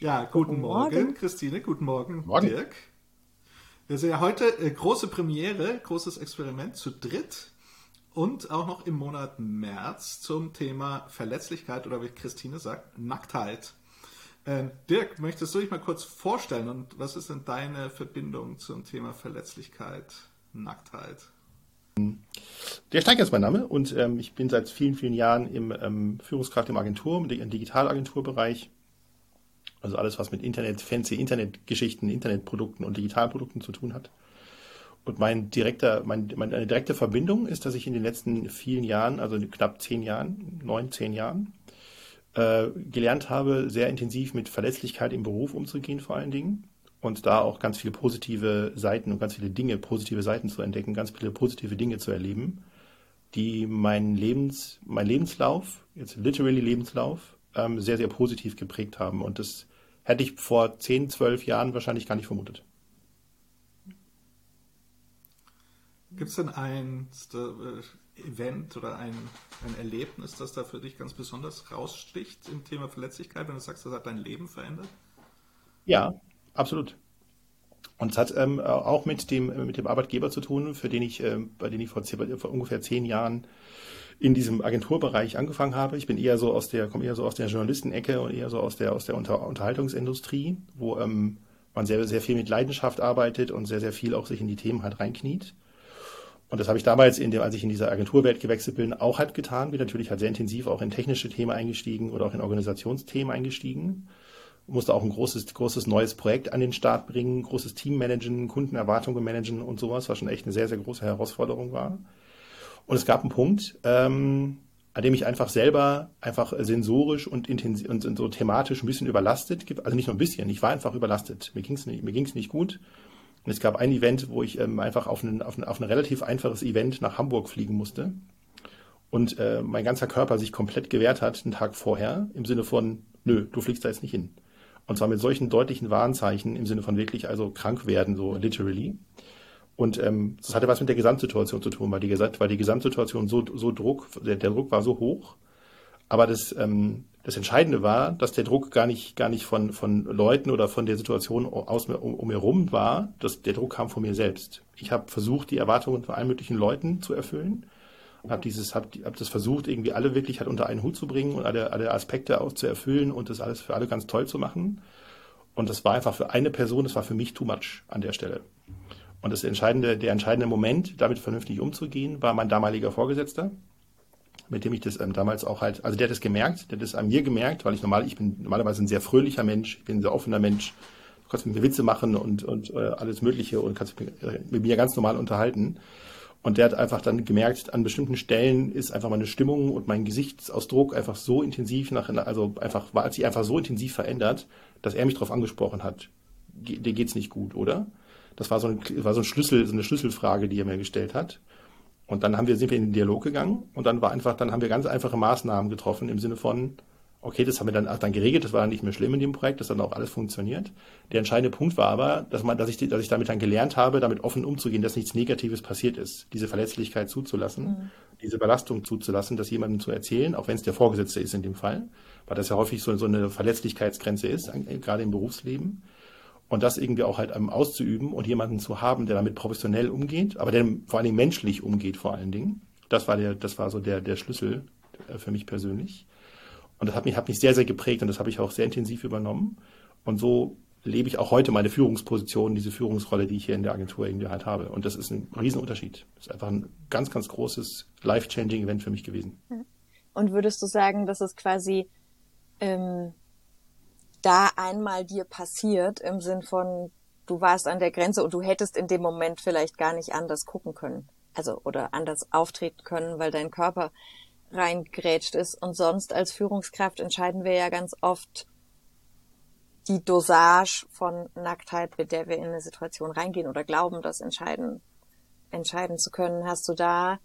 Ja, guten, Morgen. Morgen. Christine, guten Morgen, Morgen. Dirk. Wir sehen ja heute äh, große Premiere, großes Experiment zu dritt und auch noch im Monat März zum Thema Verletzlichkeit oder wie Christine sagt, Nacktheit. Äh, Dirk, möchtest du dich mal kurz vorstellen und was ist denn deine Verbindung zum Thema Verletzlichkeit, Nacktheit? Der Steiger ist mein Name und ähm, ich bin seit vielen, vielen Jahren im ähm, Führungskraft im Agentur, im Digitalagenturbereich. Also alles, was mit Internet, fancy Internetgeschichten, Internetprodukten und Digitalprodukten zu tun hat. Und mein direkter, mein, meine direkte Verbindung ist, dass ich in den letzten vielen Jahren, also knapp zehn Jahren, neun, zehn Jahren, äh, gelernt habe, sehr intensiv mit Verletzlichkeit im Beruf umzugehen, vor allen Dingen und da auch ganz viele positive Seiten und ganz viele Dinge, positive Seiten zu entdecken, ganz viele positive Dinge zu erleben, die meinen Lebens, mein Lebenslauf, jetzt literally Lebenslauf, ähm, sehr, sehr positiv geprägt haben. Und das hätte ich vor 10, 12 Jahren wahrscheinlich gar nicht vermutet. Gibt es denn ein äh, Event oder ein, ein Erlebnis, das da für dich ganz besonders raussticht im Thema Verletzlichkeit, wenn du sagst, das hat dein Leben verändert? Ja, Absolut. Und es hat ähm, auch mit dem, mit dem Arbeitgeber zu tun, für den ich, äh, bei dem ich vor, vor, ungefähr zehn Jahren in diesem Agenturbereich angefangen habe. Ich bin eher so aus der, komme eher so aus der Journalistenecke und eher so aus der, aus der Unter Unterhaltungsindustrie, wo ähm, man sehr, sehr viel mit Leidenschaft arbeitet und sehr, sehr viel auch sich in die Themen halt reinkniet. Und das habe ich damals, in dem, als ich in dieser Agenturwelt gewechselt bin, auch halt getan. Bin natürlich halt sehr intensiv auch in technische Themen eingestiegen oder auch in Organisationsthemen eingestiegen musste auch ein großes, großes neues Projekt an den Start bringen, großes Team managen, Kundenerwartungen managen und sowas, was schon echt eine sehr, sehr große Herausforderung war. Und es gab einen Punkt, ähm, an dem ich einfach selber einfach sensorisch und intensiv und so thematisch ein bisschen überlastet, also nicht nur ein bisschen, ich war einfach überlastet. Mir ging es nicht, mir ging's nicht gut. Und es gab ein Event, wo ich ähm, einfach auf ein, auf, ein, auf ein relativ einfaches Event nach Hamburg fliegen musste. Und äh, mein ganzer Körper sich komplett gewehrt hat, einen Tag vorher, im Sinne von, nö, du fliegst da jetzt nicht hin. Und zwar mit solchen deutlichen Warnzeichen im Sinne von wirklich also krank werden, so literally. Und ähm, das hatte was mit der Gesamtsituation zu tun, weil die, weil die Gesamtsituation so, so Druck, der, der Druck war so hoch. Aber das, ähm, das Entscheidende war, dass der Druck gar nicht, gar nicht von, von Leuten oder von der Situation aus um, um mir rum war, dass der Druck kam von mir selbst. Ich habe versucht, die Erwartungen von allen möglichen Leuten zu erfüllen habe dieses, habe hab das versucht, irgendwie alle wirklich halt unter einen Hut zu bringen und alle, alle Aspekte auch zu erfüllen und das alles für alle ganz toll zu machen. Und das war einfach für eine Person, das war für mich too much an der Stelle. Und das entscheidende, der entscheidende Moment, damit vernünftig umzugehen, war mein damaliger Vorgesetzter, mit dem ich das ähm, damals auch halt, also der hat das gemerkt, der hat das an mir gemerkt, weil ich normal, ich bin normalerweise ein sehr fröhlicher Mensch, ich bin ein sehr offener Mensch, du kannst mit mir Witze machen und, und äh, alles Mögliche und kannst mit, äh, mir ganz normal unterhalten. Und der hat einfach dann gemerkt, an bestimmten Stellen ist einfach meine Stimmung und mein Gesichtsausdruck einfach so intensiv nach, also einfach, war sich einfach so intensiv verändert, dass er mich darauf angesprochen hat. Dir geht's nicht gut, oder? Das war so ein, war so ein Schlüssel, so eine Schlüsselfrage, die er mir gestellt hat. Und dann haben wir, sind wir in den Dialog gegangen und dann war einfach, dann haben wir ganz einfache Maßnahmen getroffen im Sinne von, Okay, das haben wir dann, dann geregelt, das war dann nicht mehr schlimm in dem Projekt, das hat dann auch alles funktioniert. Der entscheidende Punkt war aber, dass man, dass ich, dass ich damit dann gelernt habe, damit offen umzugehen, dass nichts Negatives passiert ist, diese Verletzlichkeit zuzulassen, mhm. diese Belastung zuzulassen, das jemandem zu erzählen, auch wenn es der Vorgesetzte ist in dem Fall, weil das ja häufig so, so eine Verletzlichkeitsgrenze ist, gerade im Berufsleben. Und das irgendwie auch halt ähm, auszuüben und jemanden zu haben, der damit professionell umgeht, aber der vor allen Dingen menschlich umgeht vor allen Dingen. Das war der, das war so der, der Schlüssel äh, für mich persönlich. Und das hat mich, hat mich sehr, sehr geprägt und das habe ich auch sehr intensiv übernommen. Und so lebe ich auch heute meine Führungsposition, diese Führungsrolle, die ich hier in der Agentur irgendwie halt habe. Und das ist ein Riesenunterschied. Das ist einfach ein ganz, ganz großes life-changing Event für mich gewesen. Und würdest du sagen, dass es quasi ähm, da einmal dir passiert im Sinn von, du warst an der Grenze und du hättest in dem Moment vielleicht gar nicht anders gucken können. Also oder anders auftreten können, weil dein Körper reingrätscht ist. Und sonst als Führungskraft entscheiden wir ja ganz oft die Dosage von Nacktheit, mit der wir in eine Situation reingehen oder glauben, das entscheiden, entscheiden zu können. Hast du da,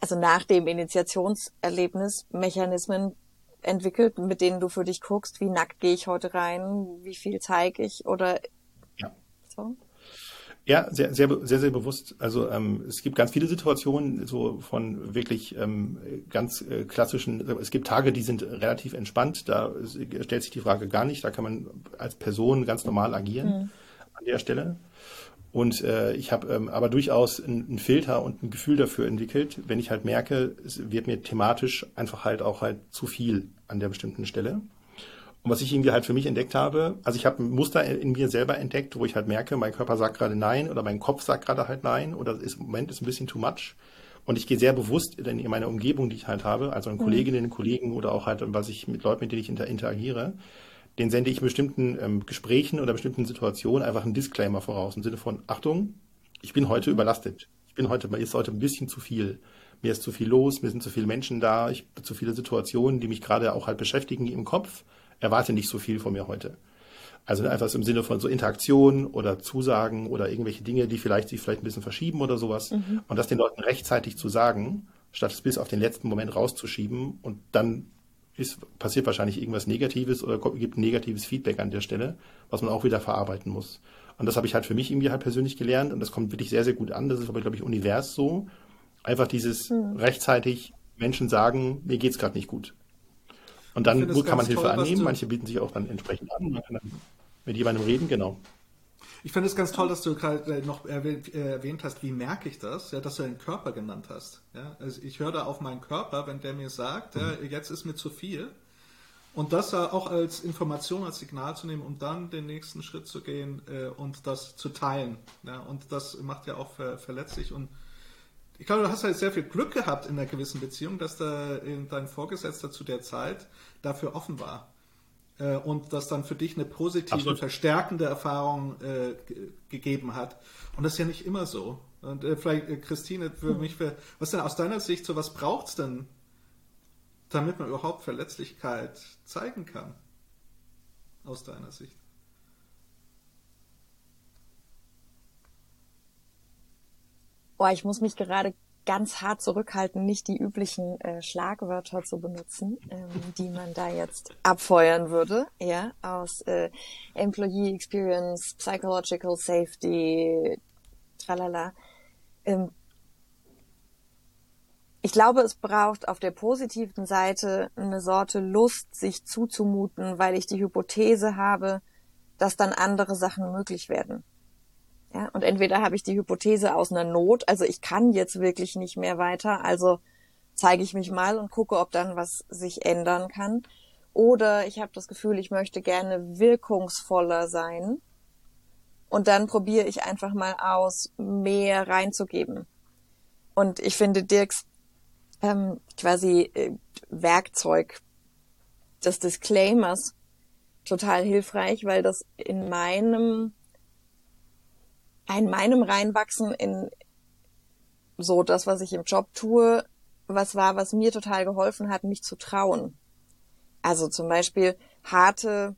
also nach dem Initiationserlebnis, Mechanismen entwickelt, mit denen du für dich guckst, wie nackt gehe ich heute rein, wie viel zeige ich oder ja. so? Ja, sehr, sehr, sehr, sehr bewusst. Also ähm, es gibt ganz viele Situationen, so von wirklich ähm, ganz äh, klassischen, es gibt Tage, die sind relativ entspannt, da stellt sich die Frage gar nicht, da kann man als Person ganz normal agieren mhm. an der Stelle. Und äh, ich habe ähm, aber durchaus einen Filter und ein Gefühl dafür entwickelt, wenn ich halt merke, es wird mir thematisch einfach halt auch halt zu viel an der bestimmten Stelle. Und was ich irgendwie halt für mich entdeckt habe, also ich habe ein Muster in mir selber entdeckt, wo ich halt merke, mein Körper sagt gerade nein oder mein Kopf sagt gerade halt nein oder ist, im Moment ist ein bisschen too much. Und ich gehe sehr bewusst in meine Umgebung, die ich halt habe, also an mhm. Kolleginnen, Kollegen oder auch halt, was ich mit Leuten, mit denen ich inter interagiere, den sende ich in bestimmten ähm, Gesprächen oder bestimmten Situationen einfach einen Disclaimer voraus im Sinne von Achtung, ich bin heute überlastet. Ich bin heute, mir ist heute ein bisschen zu viel. Mir ist zu viel los, mir sind zu viele Menschen da, ich zu viele Situationen, die mich gerade auch halt beschäftigen im Kopf erwarte nicht so viel von mir heute. Also einfach im Sinne von so Interaktion oder Zusagen oder irgendwelche Dinge, die vielleicht sich vielleicht ein bisschen verschieben oder sowas. Mhm. Und das den Leuten rechtzeitig zu sagen, statt es bis auf den letzten Moment rauszuschieben und dann ist, passiert wahrscheinlich irgendwas Negatives oder gibt negatives Feedback an der Stelle, was man auch wieder verarbeiten muss. Und das habe ich halt für mich irgendwie halt persönlich gelernt und das kommt wirklich sehr, sehr gut an. Das ist aber, glaube ich, univers so. Einfach dieses mhm. rechtzeitig Menschen sagen, mir geht's gerade nicht gut. Und dann kann man Hilfe toll, annehmen. Manche bieten sich auch dann entsprechend an. Man kann dann mit jemandem reden, genau. Ich finde es ganz toll, dass du gerade äh, noch erwähnt, äh, erwähnt, hast, wie merke ich das, ja, dass du deinen Körper genannt hast. Ja? Also ich höre da auf meinen Körper, wenn der mir sagt, mhm. ja, jetzt ist mir zu viel. Und das auch als Information, als Signal zu nehmen, um dann den nächsten Schritt zu gehen äh, und das zu teilen. Ja? Und das macht ja auch ver verletzlich und ich glaube, du hast halt sehr viel Glück gehabt in einer gewissen Beziehung, dass da dein Vorgesetzter zu der Zeit dafür offen war. Äh, und das dann für dich eine positive, Absolut. verstärkende Erfahrung äh, gegeben hat. Und das ist ja nicht immer so. Und äh, vielleicht, äh, Christine, für hm. mich, für, was denn aus deiner Sicht so, was braucht es denn, damit man überhaupt Verletzlichkeit zeigen kann? Aus deiner Sicht. Boah, ich muss mich gerade ganz hart zurückhalten, nicht die üblichen äh, Schlagwörter zu benutzen, ähm, die man da jetzt abfeuern würde, ja, aus äh, Employee Experience, Psychological Safety, tralala. Ähm, ich glaube, es braucht auf der positiven Seite eine Sorte Lust, sich zuzumuten, weil ich die Hypothese habe, dass dann andere Sachen möglich werden. Ja, und entweder habe ich die Hypothese aus einer Not, also ich kann jetzt wirklich nicht mehr weiter, also zeige ich mich mal und gucke, ob dann was sich ändern kann. Oder ich habe das Gefühl, ich möchte gerne wirkungsvoller sein. Und dann probiere ich einfach mal aus, mehr reinzugeben. Und ich finde Dirks ähm, quasi äh, Werkzeug des Disclaimers total hilfreich, weil das in meinem in meinem Reinwachsen in so das, was ich im Job tue, was war, was mir total geholfen hat, mich zu trauen. Also zum Beispiel harte,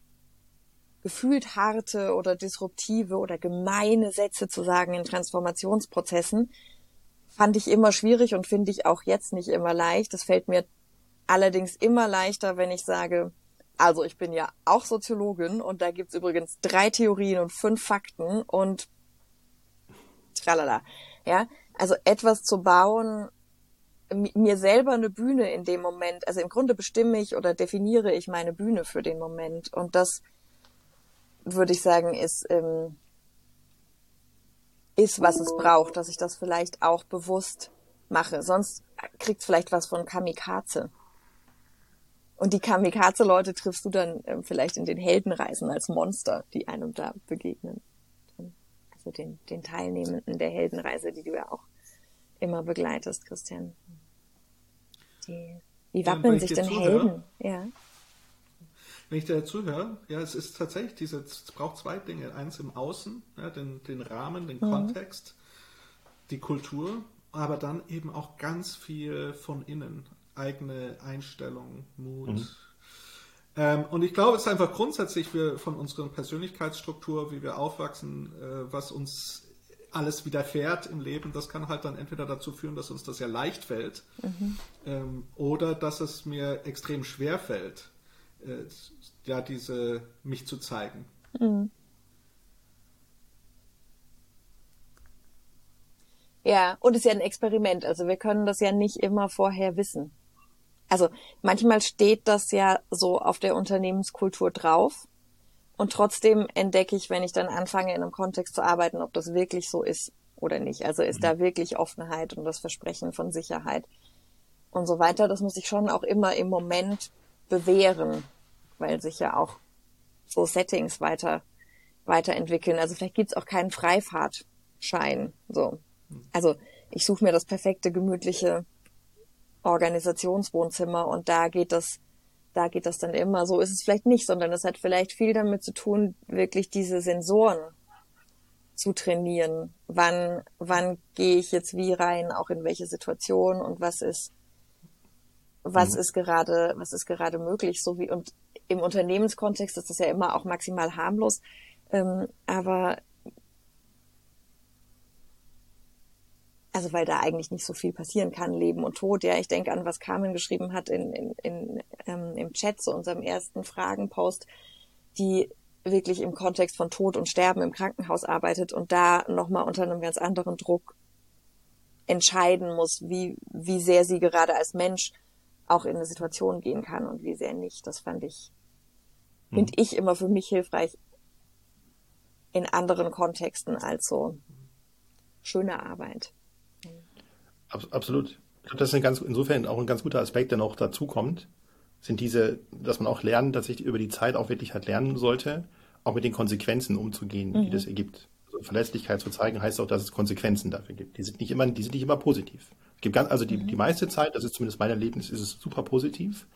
gefühlt harte oder disruptive oder gemeine Sätze zu sagen in Transformationsprozessen, fand ich immer schwierig und finde ich auch jetzt nicht immer leicht. Das fällt mir allerdings immer leichter, wenn ich sage, also ich bin ja auch Soziologin und da gibt's übrigens drei Theorien und fünf Fakten und tralala. Ja, also etwas zu bauen, mir selber eine Bühne in dem Moment, also im Grunde bestimme ich oder definiere ich meine Bühne für den Moment. Und das würde ich sagen, ist, ähm, ist, was es braucht, dass ich das vielleicht auch bewusst mache. Sonst kriegt es vielleicht was von Kamikaze. Und die Kamikaze-Leute triffst du dann ähm, vielleicht in den Heldenreisen als Monster, die einem da begegnen so den, den Teilnehmenden der Heldenreise, die du ja auch immer begleitest, Christian. Die, wie wappnen sich denn Helden? Ja. Wenn ich dir zuhöre, ja, es ist tatsächlich diese, es braucht zwei Dinge. Eins im Außen, ja, den, den Rahmen, den mhm. Kontext, die Kultur, aber dann eben auch ganz viel von innen. Eigene Einstellung, Mut, mhm. Ähm, und ich glaube, es ist einfach grundsätzlich für, von unserer Persönlichkeitsstruktur, wie wir aufwachsen, äh, was uns alles widerfährt im Leben, das kann halt dann entweder dazu führen, dass uns das ja leicht fällt mhm. ähm, oder dass es mir extrem schwer fällt, äh, ja, diese mich zu zeigen. Mhm. Ja, und es ist ja ein Experiment. Also wir können das ja nicht immer vorher wissen. Also manchmal steht das ja so auf der Unternehmenskultur drauf. Und trotzdem entdecke ich, wenn ich dann anfange, in einem Kontext zu arbeiten, ob das wirklich so ist oder nicht. Also ist mhm. da wirklich Offenheit und das Versprechen von Sicherheit und so weiter. Das muss ich schon auch immer im Moment bewähren, weil sich ja auch so Settings weiter weiterentwickeln. Also vielleicht gibt's auch keinen Freifahrtschein. So. Also ich suche mir das perfekte, gemütliche Organisationswohnzimmer und da geht das, da geht das dann immer. So ist es vielleicht nicht, sondern es hat vielleicht viel damit zu tun, wirklich diese Sensoren zu trainieren. Wann, wann gehe ich jetzt wie rein, auch in welche Situation und was ist, was mhm. ist gerade, was ist gerade möglich, so wie, und im Unternehmenskontext ist das ja immer auch maximal harmlos. Ähm, aber also weil da eigentlich nicht so viel passieren kann, Leben und Tod. Ja, ich denke an, was Carmen geschrieben hat in, in, in, ähm, im Chat zu unserem ersten Fragenpost, die wirklich im Kontext von Tod und Sterben im Krankenhaus arbeitet und da nochmal unter einem ganz anderen Druck entscheiden muss, wie, wie sehr sie gerade als Mensch auch in eine Situation gehen kann und wie sehr nicht. Das fand ich, hm. finde ich immer für mich hilfreich in anderen Kontexten als so schöne Arbeit. Absolut. Ich glaube, das ist ein ganz, insofern auch ein ganz guter Aspekt, der noch dazu kommt, sind diese, dass man auch lernen, dass ich über die Zeit auch wirklich halt lernen sollte, auch mit den Konsequenzen umzugehen, mhm. die das ergibt. Also Verlässlichkeit zu zeigen heißt auch, dass es Konsequenzen dafür gibt. Die sind nicht immer, die sind nicht immer positiv. Es gibt ganz, also die, mhm. die meiste Zeit, das ist zumindest mein Erlebnis, ist es super positiv,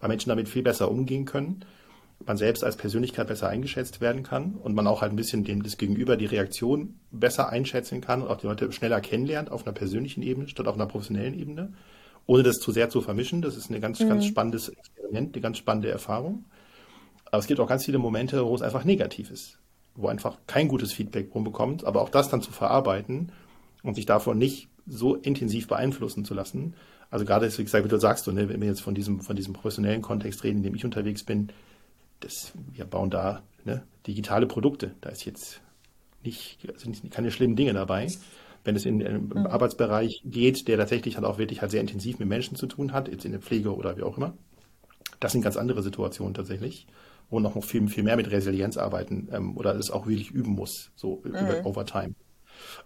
weil Menschen damit viel besser umgehen können man selbst als Persönlichkeit besser eingeschätzt werden kann und man auch halt ein bisschen dem, das Gegenüber, die Reaktion besser einschätzen kann und auch die Leute schneller kennenlernt auf einer persönlichen Ebene statt auf einer professionellen Ebene, ohne das zu sehr zu vermischen. Das ist ein ganz, mhm. ganz spannendes Experiment, eine ganz spannende Erfahrung. Aber es gibt auch ganz viele Momente, wo es einfach negativ ist, wo einfach kein gutes Feedback rumbekommt, aber auch das dann zu verarbeiten und sich davon nicht so intensiv beeinflussen zu lassen. Also gerade, wie gesagt, wie du sagst, ne, wenn wir jetzt von diesem, von diesem professionellen Kontext reden, in dem ich unterwegs bin, das, wir bauen da ne, digitale Produkte. Da ist jetzt nicht, sind keine schlimmen Dinge dabei. Wenn es in einem mhm. Arbeitsbereich geht, der tatsächlich halt auch wirklich halt sehr intensiv mit Menschen zu tun hat, jetzt in der Pflege oder wie auch immer, das sind ganz andere Situationen tatsächlich, wo noch viel, viel mehr mit Resilienz arbeiten ähm, oder es auch wirklich üben muss, so mhm. über Overtime.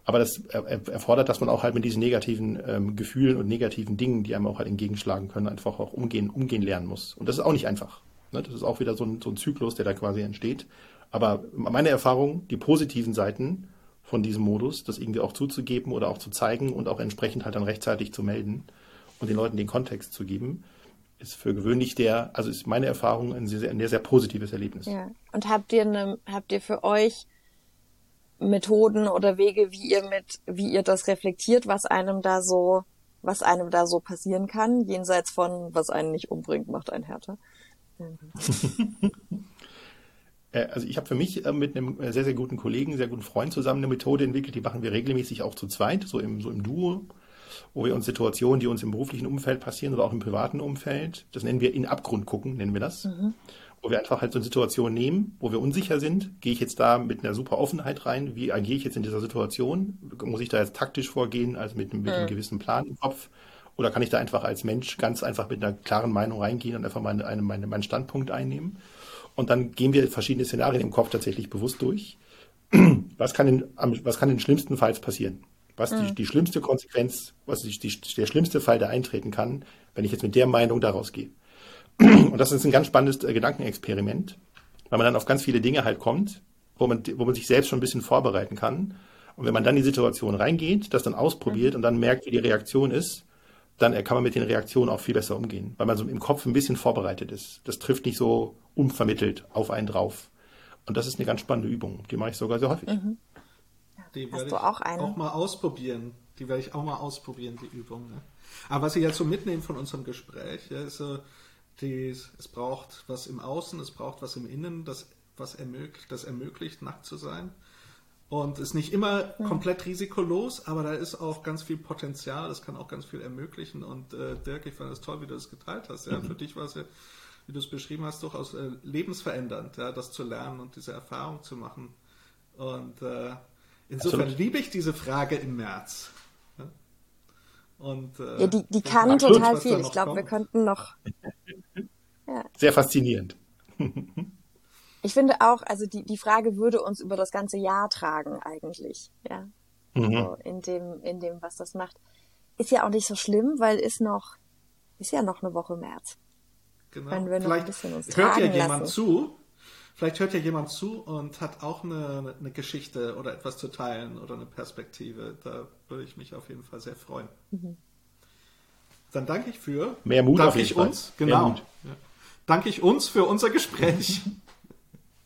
Aber das erfordert, dass man auch halt mit diesen negativen ähm, Gefühlen und negativen Dingen, die einem auch halt entgegenschlagen können, einfach auch umgehen, umgehen lernen muss. Und das ist auch nicht einfach. Ne? Das ist auch wieder so ein, so ein Zyklus, der da quasi entsteht. Aber meine Erfahrung, die positiven Seiten von diesem Modus, das irgendwie auch zuzugeben oder auch zu zeigen und auch entsprechend halt dann rechtzeitig zu melden und den Leuten den Kontext zu geben, ist für gewöhnlich der, also ist meine Erfahrung ein sehr, sehr, sehr positives Erlebnis. Ja. Und habt ihr eine, habt ihr für euch Methoden oder Wege, wie ihr mit, wie ihr das reflektiert, was einem da so, was einem da so passieren kann, jenseits von, was einen nicht umbringt, macht einen härter? Äh, also ich habe für mich äh, mit einem äh, sehr, sehr guten Kollegen, sehr guten Freund zusammen eine Methode entwickelt, die machen wir regelmäßig auch zu zweit, so im, so im Duo, wo wir uns Situationen, die uns im beruflichen Umfeld passieren oder auch im privaten Umfeld, das nennen wir in Abgrund gucken, nennen wir das, mhm. wo wir einfach halt so eine Situation nehmen, wo wir unsicher sind, gehe ich jetzt da mit einer super Offenheit rein, wie agiere ich jetzt in dieser Situation, muss ich da jetzt taktisch vorgehen, also mit, mit mhm. einem gewissen Plan im Kopf, oder kann ich da einfach als Mensch ganz einfach mit einer klaren Meinung reingehen und einfach meine, eine, meine, meinen Standpunkt einnehmen? Und dann gehen wir verschiedene Szenarien im Kopf tatsächlich bewusst durch. Was kann in, was kann in schlimmstenfalls passieren? Was die, mhm. die schlimmste Konsequenz, was die, die, der schlimmste Fall, der eintreten kann, wenn ich jetzt mit der Meinung daraus gehe? Und das ist ein ganz spannendes äh, Gedankenexperiment, weil man dann auf ganz viele Dinge halt kommt, wo man, wo man sich selbst schon ein bisschen vorbereiten kann. Und wenn man dann in die Situation reingeht, das dann ausprobiert mhm. und dann merkt, wie die Reaktion ist, dann kann man mit den Reaktionen auch viel besser umgehen, weil man so im Kopf ein bisschen vorbereitet ist. Das trifft nicht so unvermittelt auf einen drauf. Und das ist eine ganz spannende Übung. Die mache ich sogar sehr häufig. Mhm. Die werde ich auch, auch, mal ausprobieren. Die werde ich auch mal ausprobieren, die Übung. Ne? Aber was ich jetzt so mitnehme von unserem Gespräch, ja, ist so, die, es braucht was im Außen, es braucht was im Innen, das, was ermöglicht, das ermöglicht, nackt zu sein. Und ist nicht immer ja. komplett risikolos, aber da ist auch ganz viel Potenzial, das kann auch ganz viel ermöglichen. Und äh, Dirk, ich fand es toll, wie du das geteilt hast. Ja, mhm. Für dich war es ja, wie du es beschrieben hast, durchaus äh, lebensverändernd, ja, das zu lernen und diese Erfahrung zu machen. Und äh, insofern Absolut. liebe ich diese Frage im März. Und, äh, ja, die, die kann total viel. Ich glaube, wir könnten noch. Ja. Sehr faszinierend. ich finde auch, also die, die Frage würde uns über das ganze Jahr tragen eigentlich. Ja. Mhm. So in dem, in dem, was das macht. Ist ja auch nicht so schlimm, weil ist noch, ist ja noch eine Woche März. Genau. Wenn wir Vielleicht noch ein uns hört ja jemand lassen. zu. Vielleicht hört ja jemand zu und hat auch eine, eine Geschichte oder etwas zu teilen oder eine Perspektive. Da würde ich mich auf jeden Fall sehr freuen. Mhm. Dann danke ich für. Mehr Mut danke auf jeden ich Fall. uns. Genau. Ja. Danke ich uns für unser Gespräch.